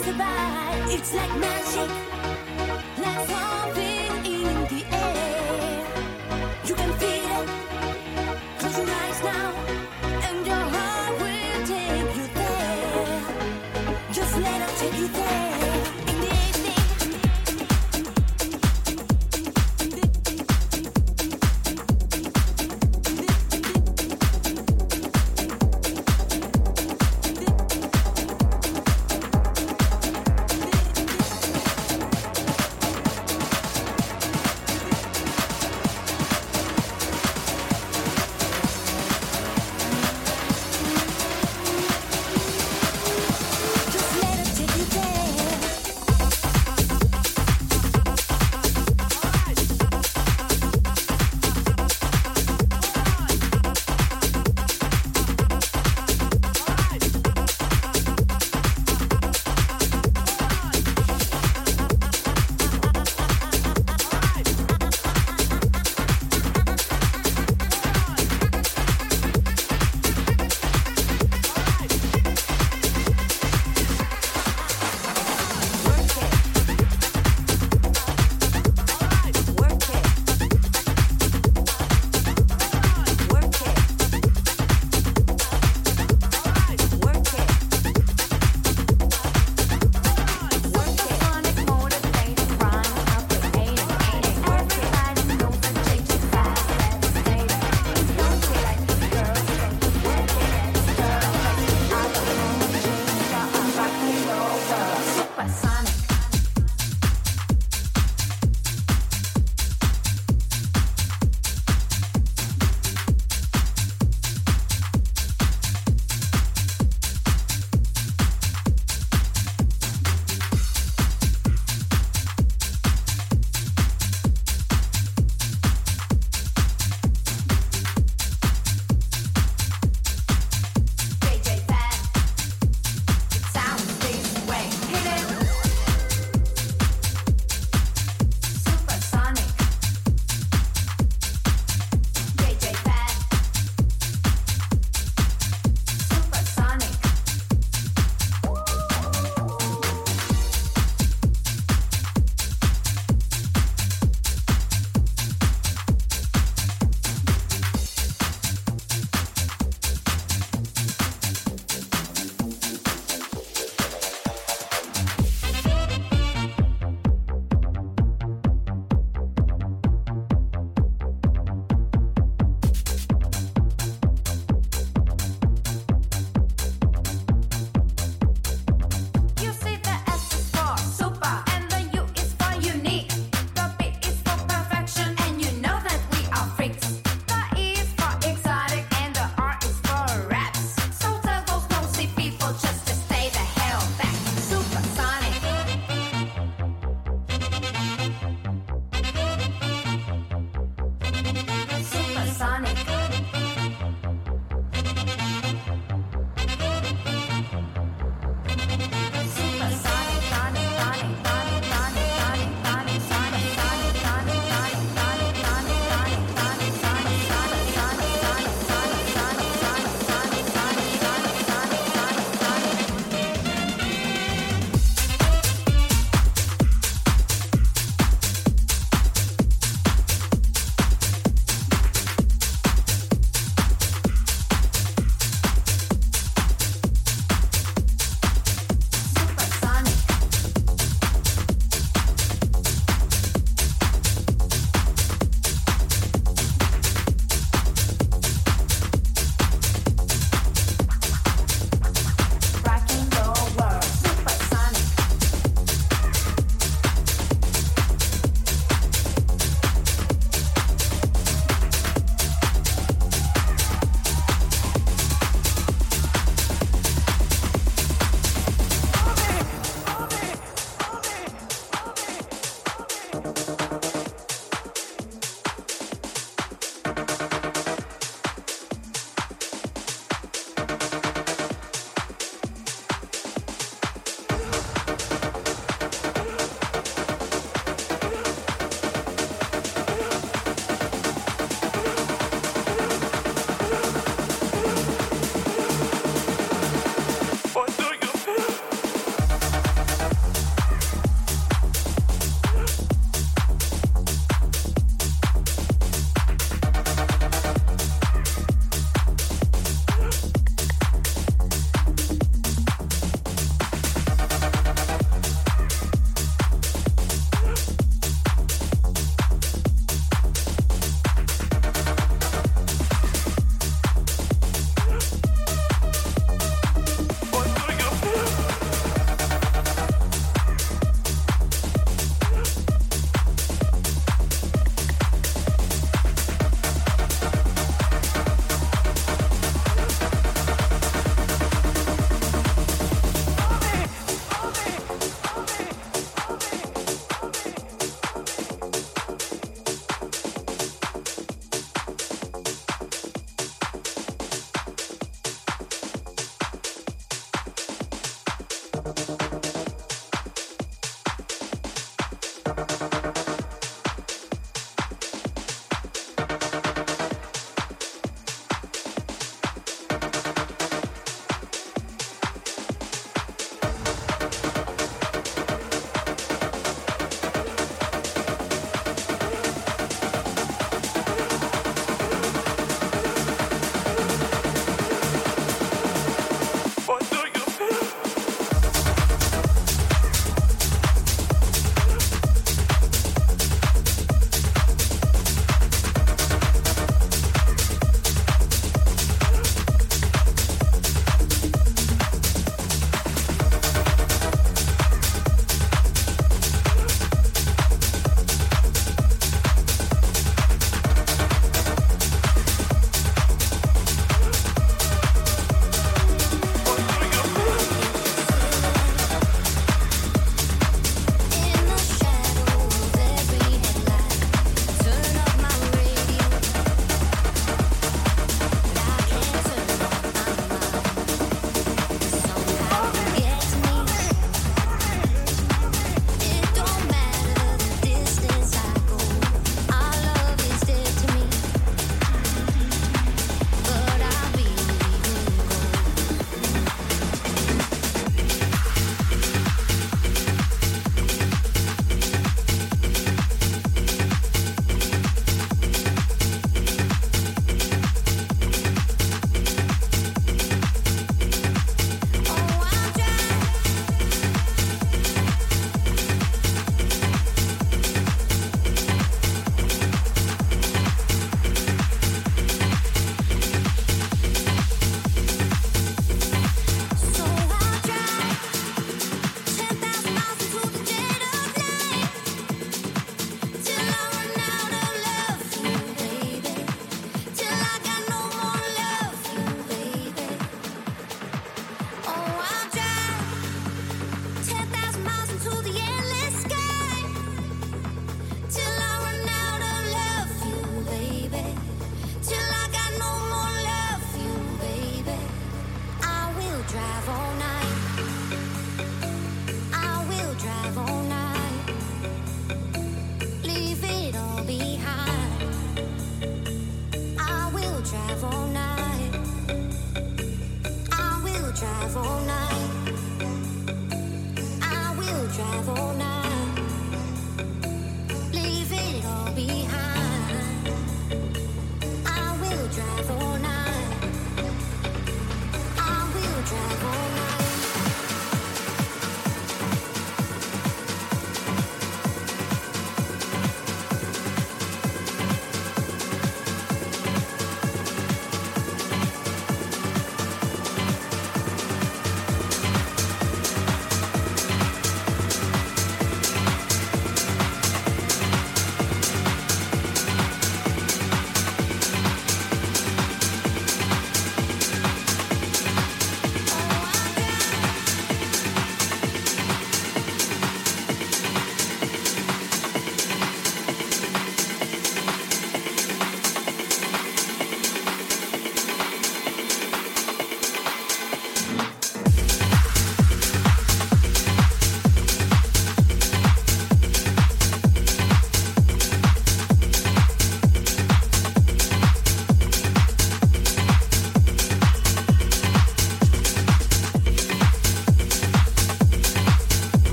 It's like magic, like something.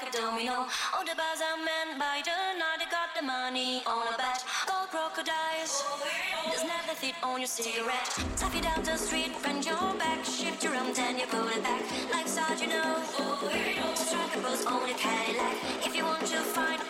Like a domino. All the bars are men by the night, they got the money on a bet. Gold crocodiles, there's fit on your cigarette. Tap you down the street, bend your back, shift your arms and you pull it back. Life's hard, you know. Strike a on a Cadillac. If you want to find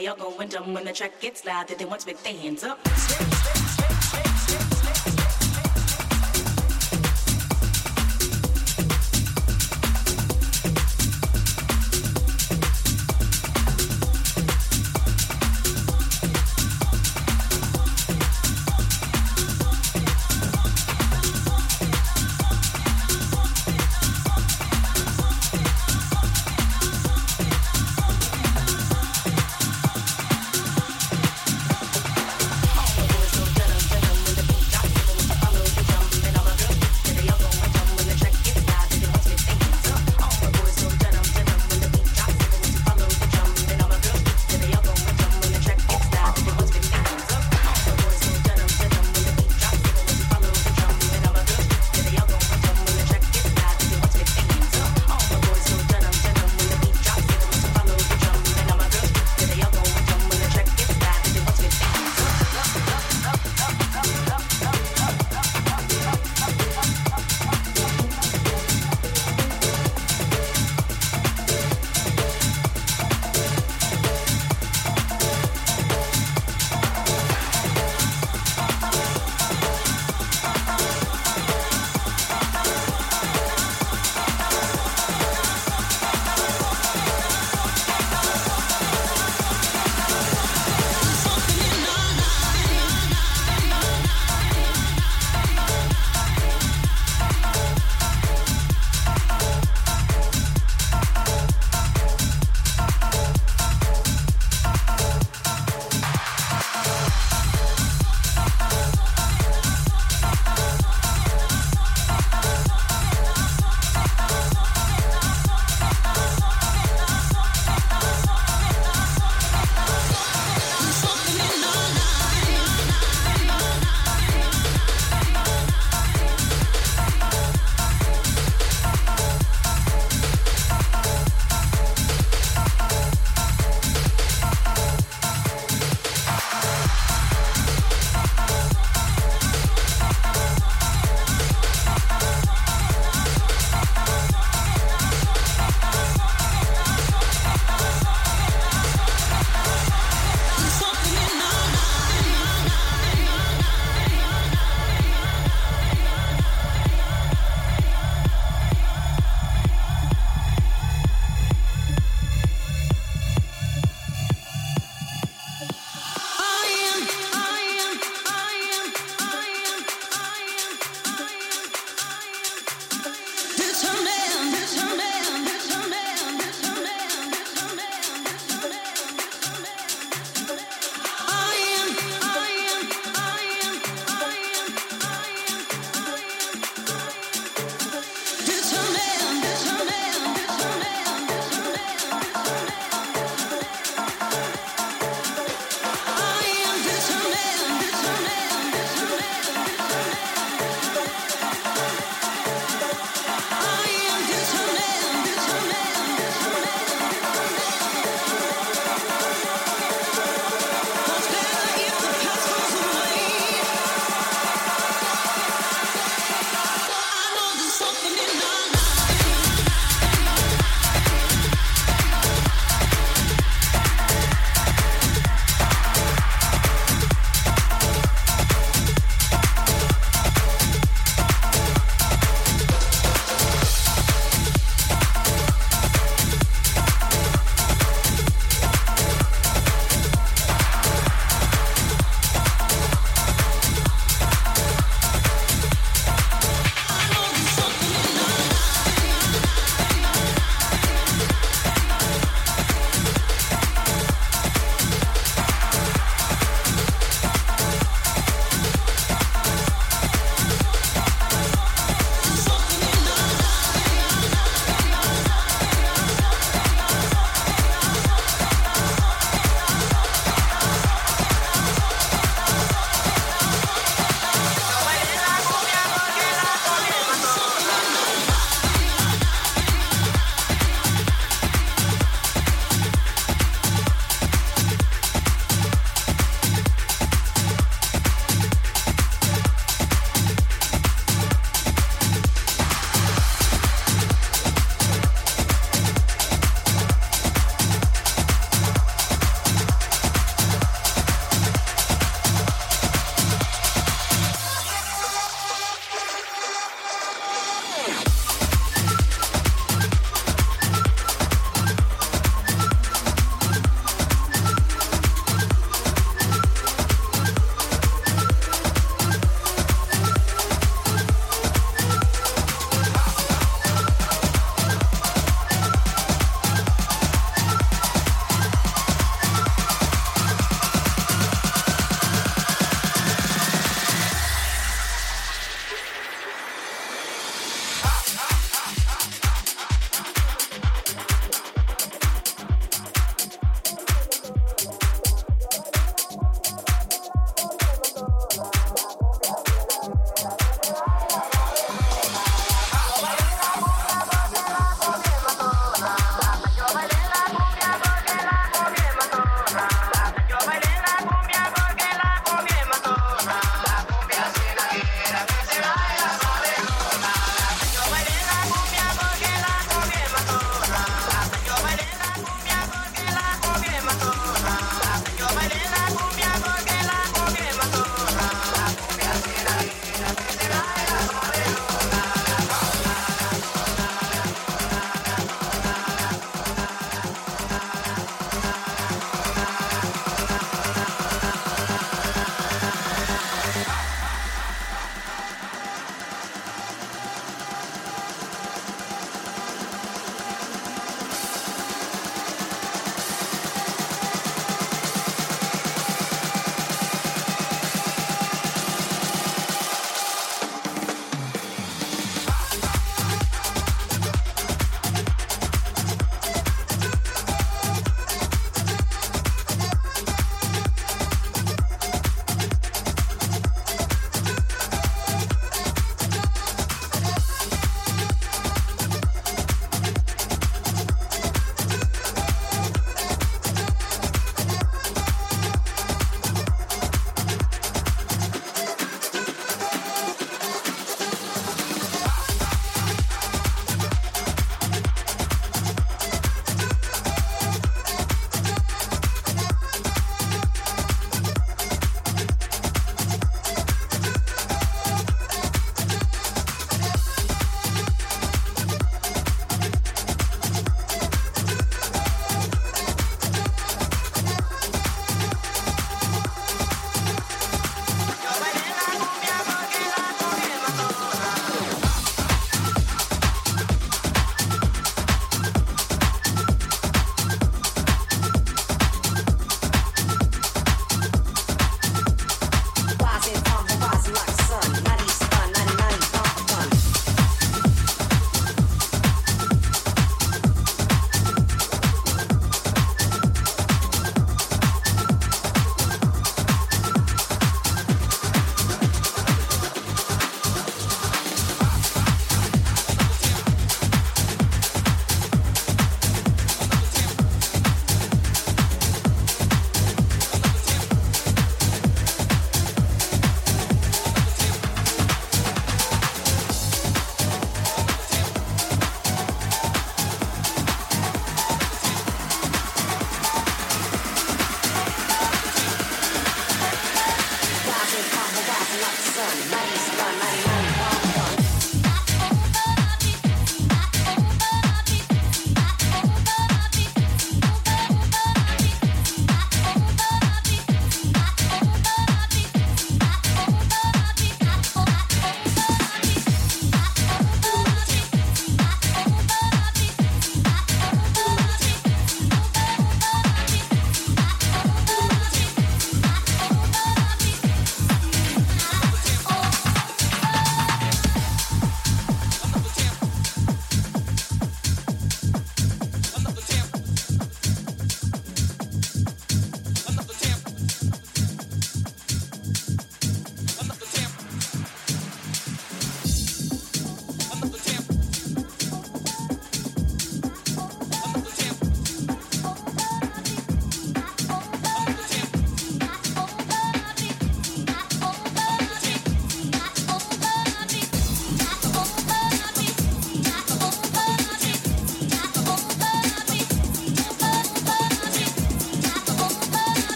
They all going dumb when the track gets loud. That they want to make their hands up.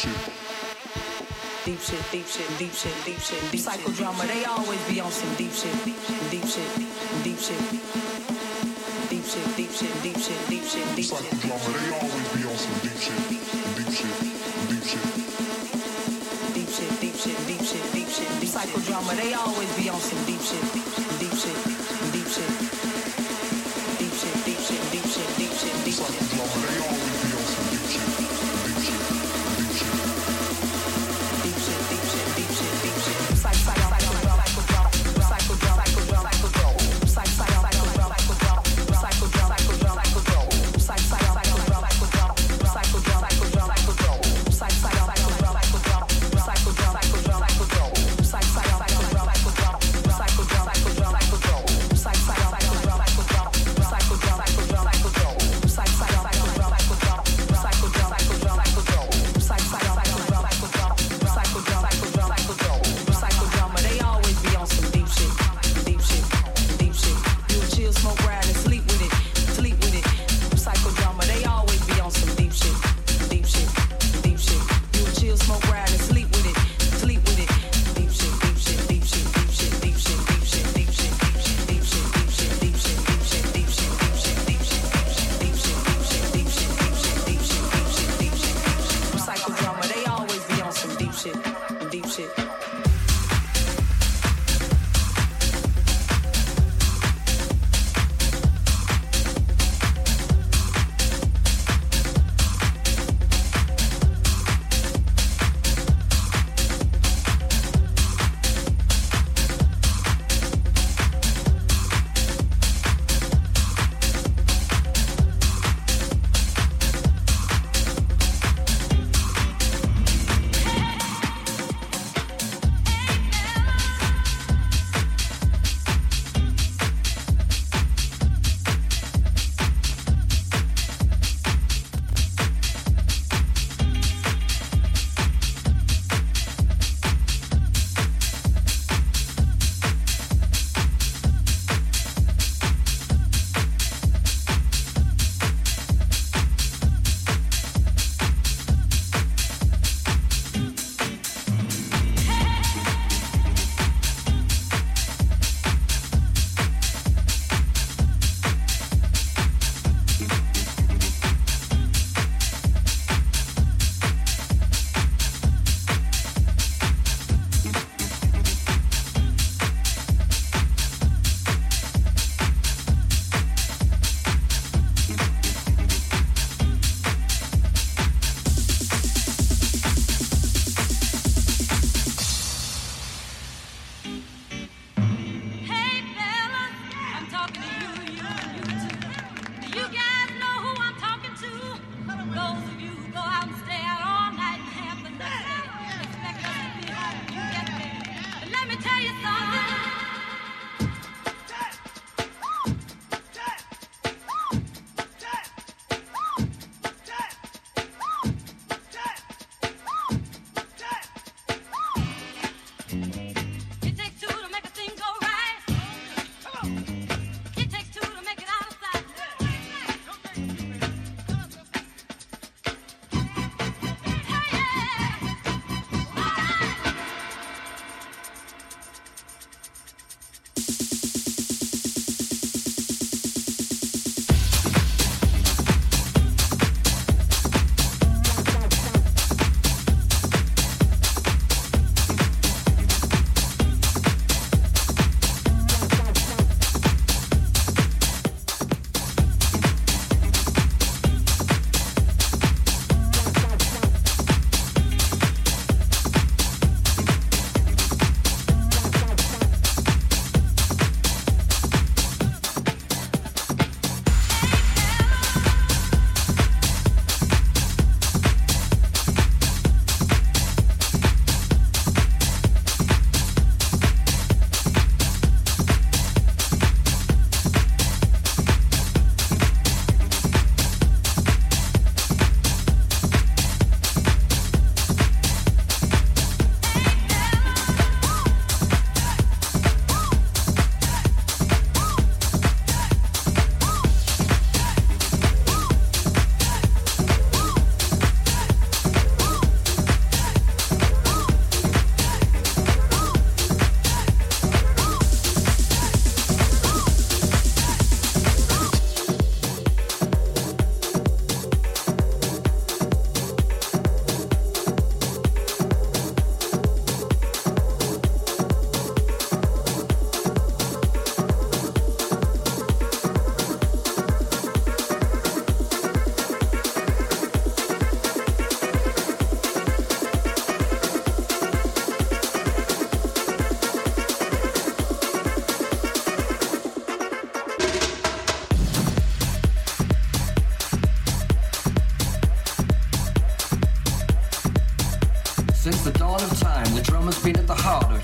shit. Deep shit, deep shit, deep shit, deep shit, deep Psychodrama, they always be on some deep shit, deep shit, deep shit, deep shit. Deep shit, deep shit, deep shit, deep shit, deep shit. Psychodrama, they always be on some deep shit, deep shit, deep shit. Deep shit, deep shit, deep shit, deep shit. Psychodrama, they always be on some deep shit.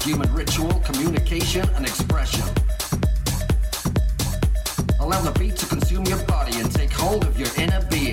human ritual, communication, and expression. Allow the beat to consume your body and take hold of your inner being.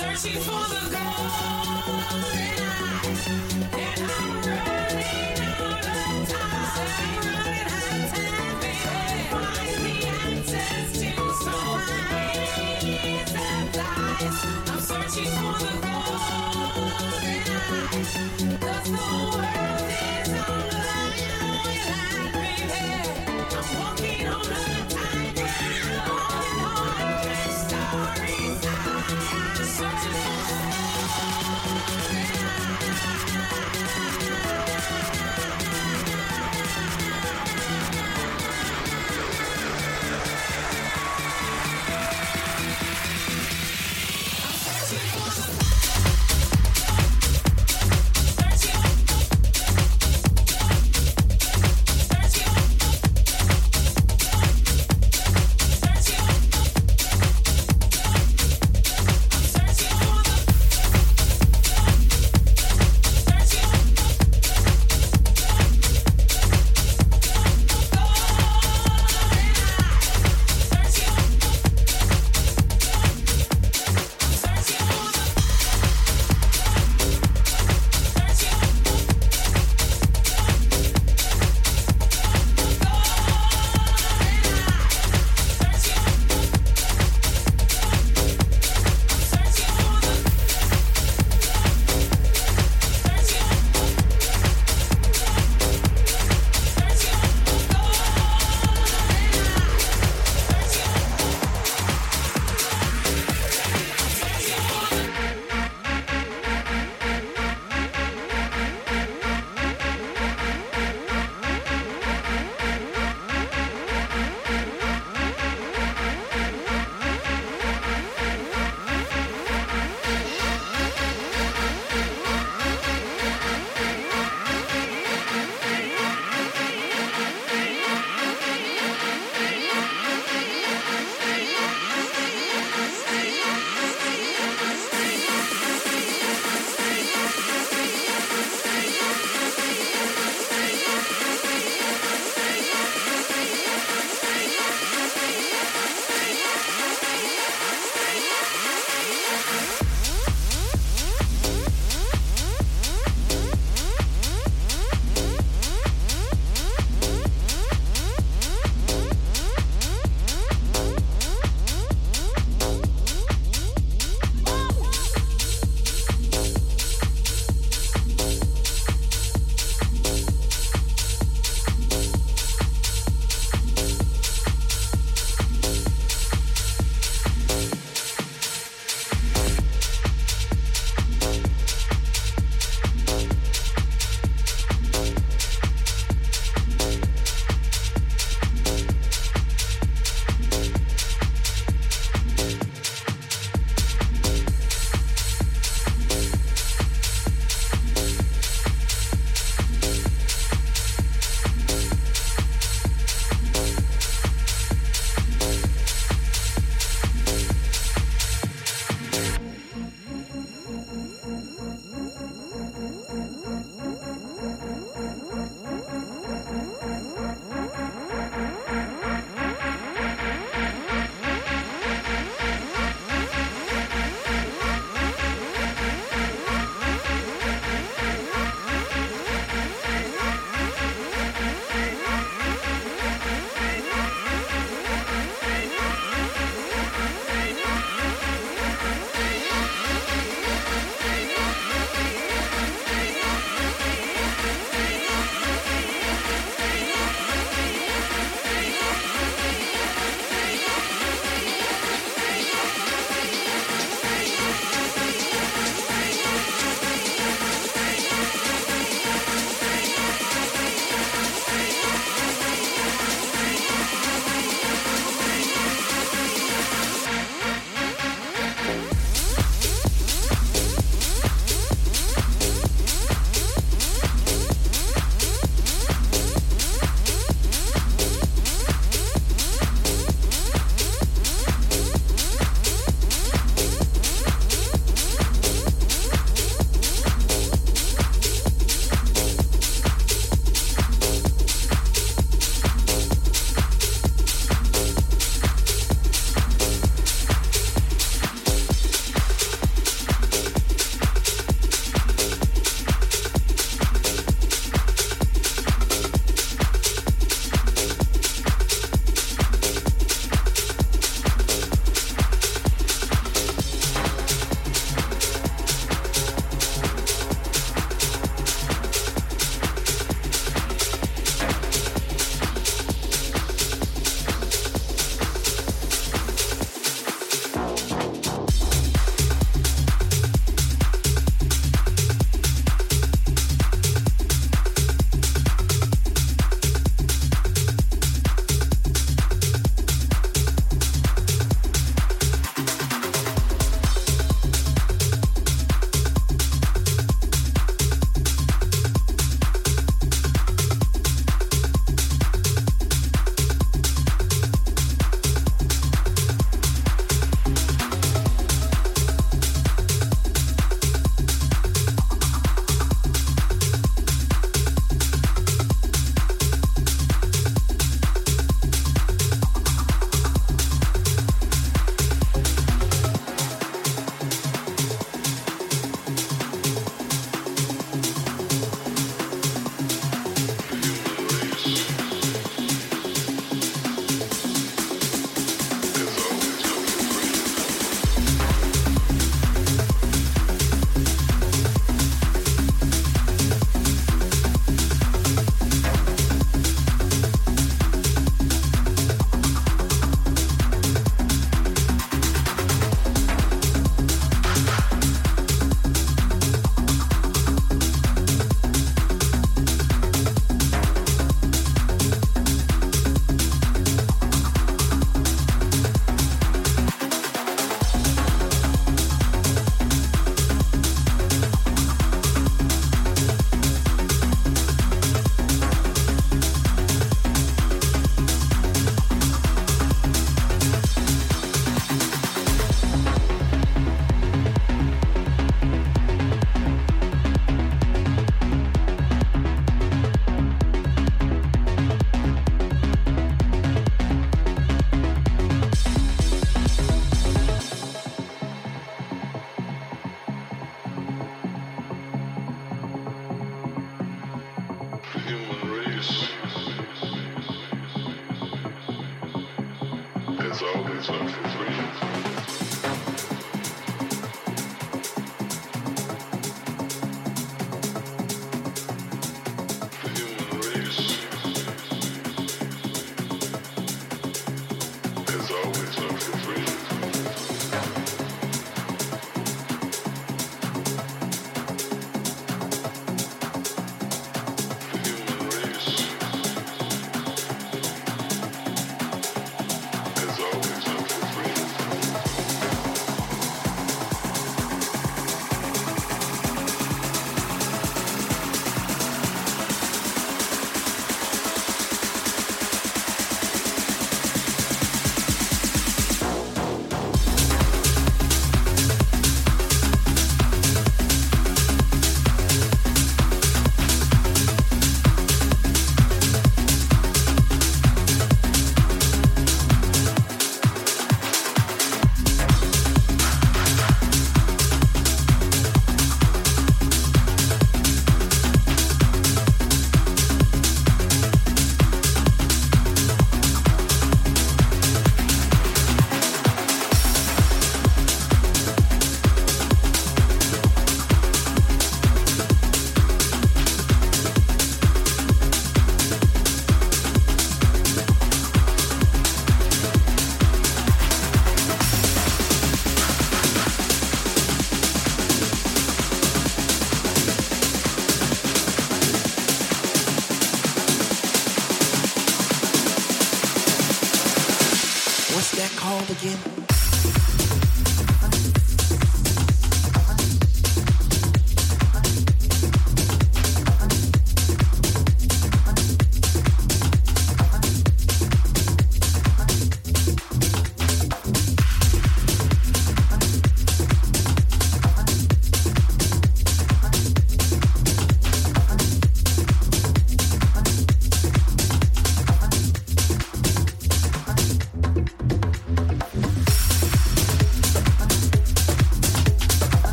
Searching for the golden